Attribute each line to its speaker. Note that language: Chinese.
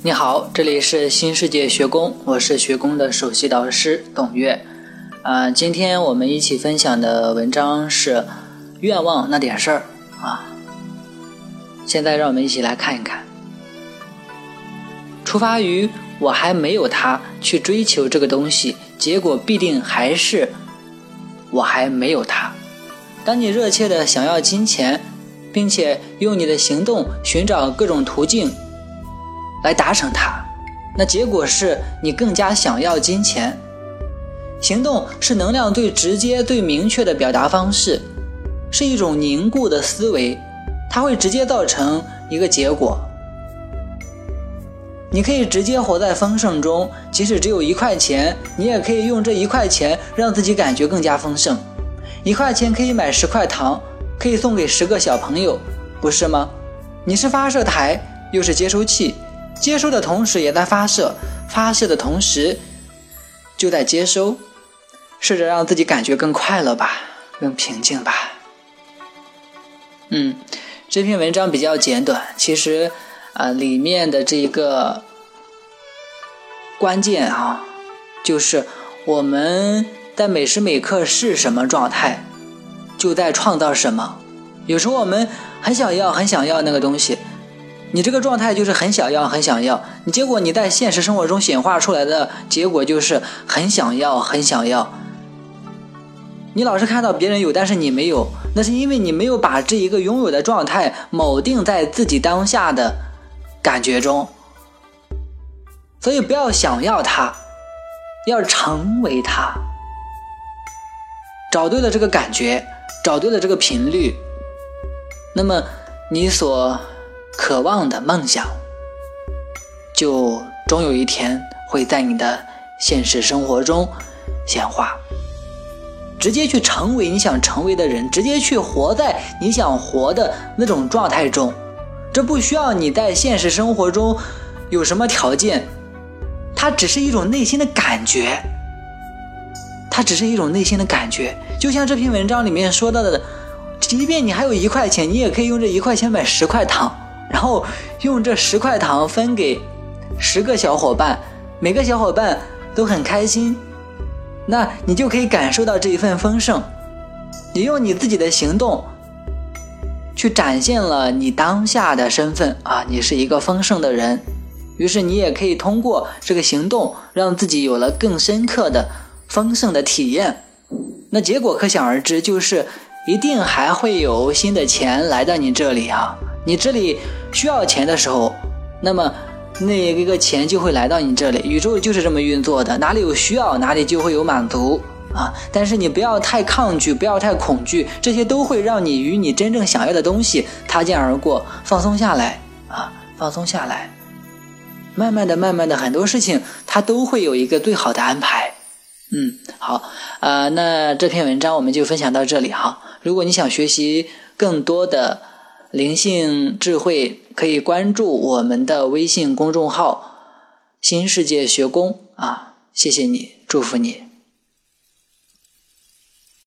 Speaker 1: 你好，这里是新世界学宫，我是学宫的首席导师董月。啊，今天我们一起分享的文章是愿望那点事儿啊。现在让我们一起来看一看，出发于我还没有他去追求这个东西，结果必定还是我还没有他。当你热切的想要金钱，并且用你的行动寻找各种途径。来达成它，那结果是你更加想要金钱。行动是能量最直接、最明确的表达方式，是一种凝固的思维，它会直接造成一个结果。你可以直接活在丰盛中，即使只有一块钱，你也可以用这一块钱让自己感觉更加丰盛。一块钱可以买十块糖，可以送给十个小朋友，不是吗？你是发射台，又是接收器。接收的同时也在发射，发射的同时就在接收，试着让自己感觉更快乐吧，更平静吧。嗯，这篇文章比较简短，其实啊，里面的这一个关键啊，就是我们在每时每刻是什么状态，就在创造什么。有时候我们很想要，很想要那个东西。你这个状态就是很想要，很想要，你结果你在现实生活中显化出来的结果就是很想要，很想要。你老是看到别人有，但是你没有，那是因为你没有把这一个拥有的状态铆定在自己当下的感觉中。所以不要想要它，要成为它。找对了这个感觉，找对了这个频率，那么你所。渴望的梦想，就终有一天会在你的现实生活中显化。直接去成为你想成为的人，直接去活在你想活的那种状态中。这不需要你在现实生活中有什么条件，它只是一种内心的感觉。它只是一种内心的感觉，就像这篇文章里面说到的，即便你还有一块钱，你也可以用这一块钱买十块糖。然后用这十块糖分给十个小伙伴，每个小伙伴都很开心，那你就可以感受到这一份丰盛。你用你自己的行动去展现了你当下的身份啊，你是一个丰盛的人。于是你也可以通过这个行动，让自己有了更深刻的丰盛的体验。那结果可想而知，就是一定还会有新的钱来到你这里啊。你这里需要钱的时候，那么那一个钱就会来到你这里。宇宙就是这么运作的，哪里有需要，哪里就会有满足啊！但是你不要太抗拒，不要太恐惧，这些都会让你与你真正想要的东西擦肩而过。放松下来啊，放松下来，慢慢的、慢慢的，很多事情它都会有一个最好的安排。嗯，好啊，那这篇文章我们就分享到这里哈。如果你想学习更多的，灵性智慧可以关注我们的微信公众号“新世界学宫”啊，谢谢你，祝福你。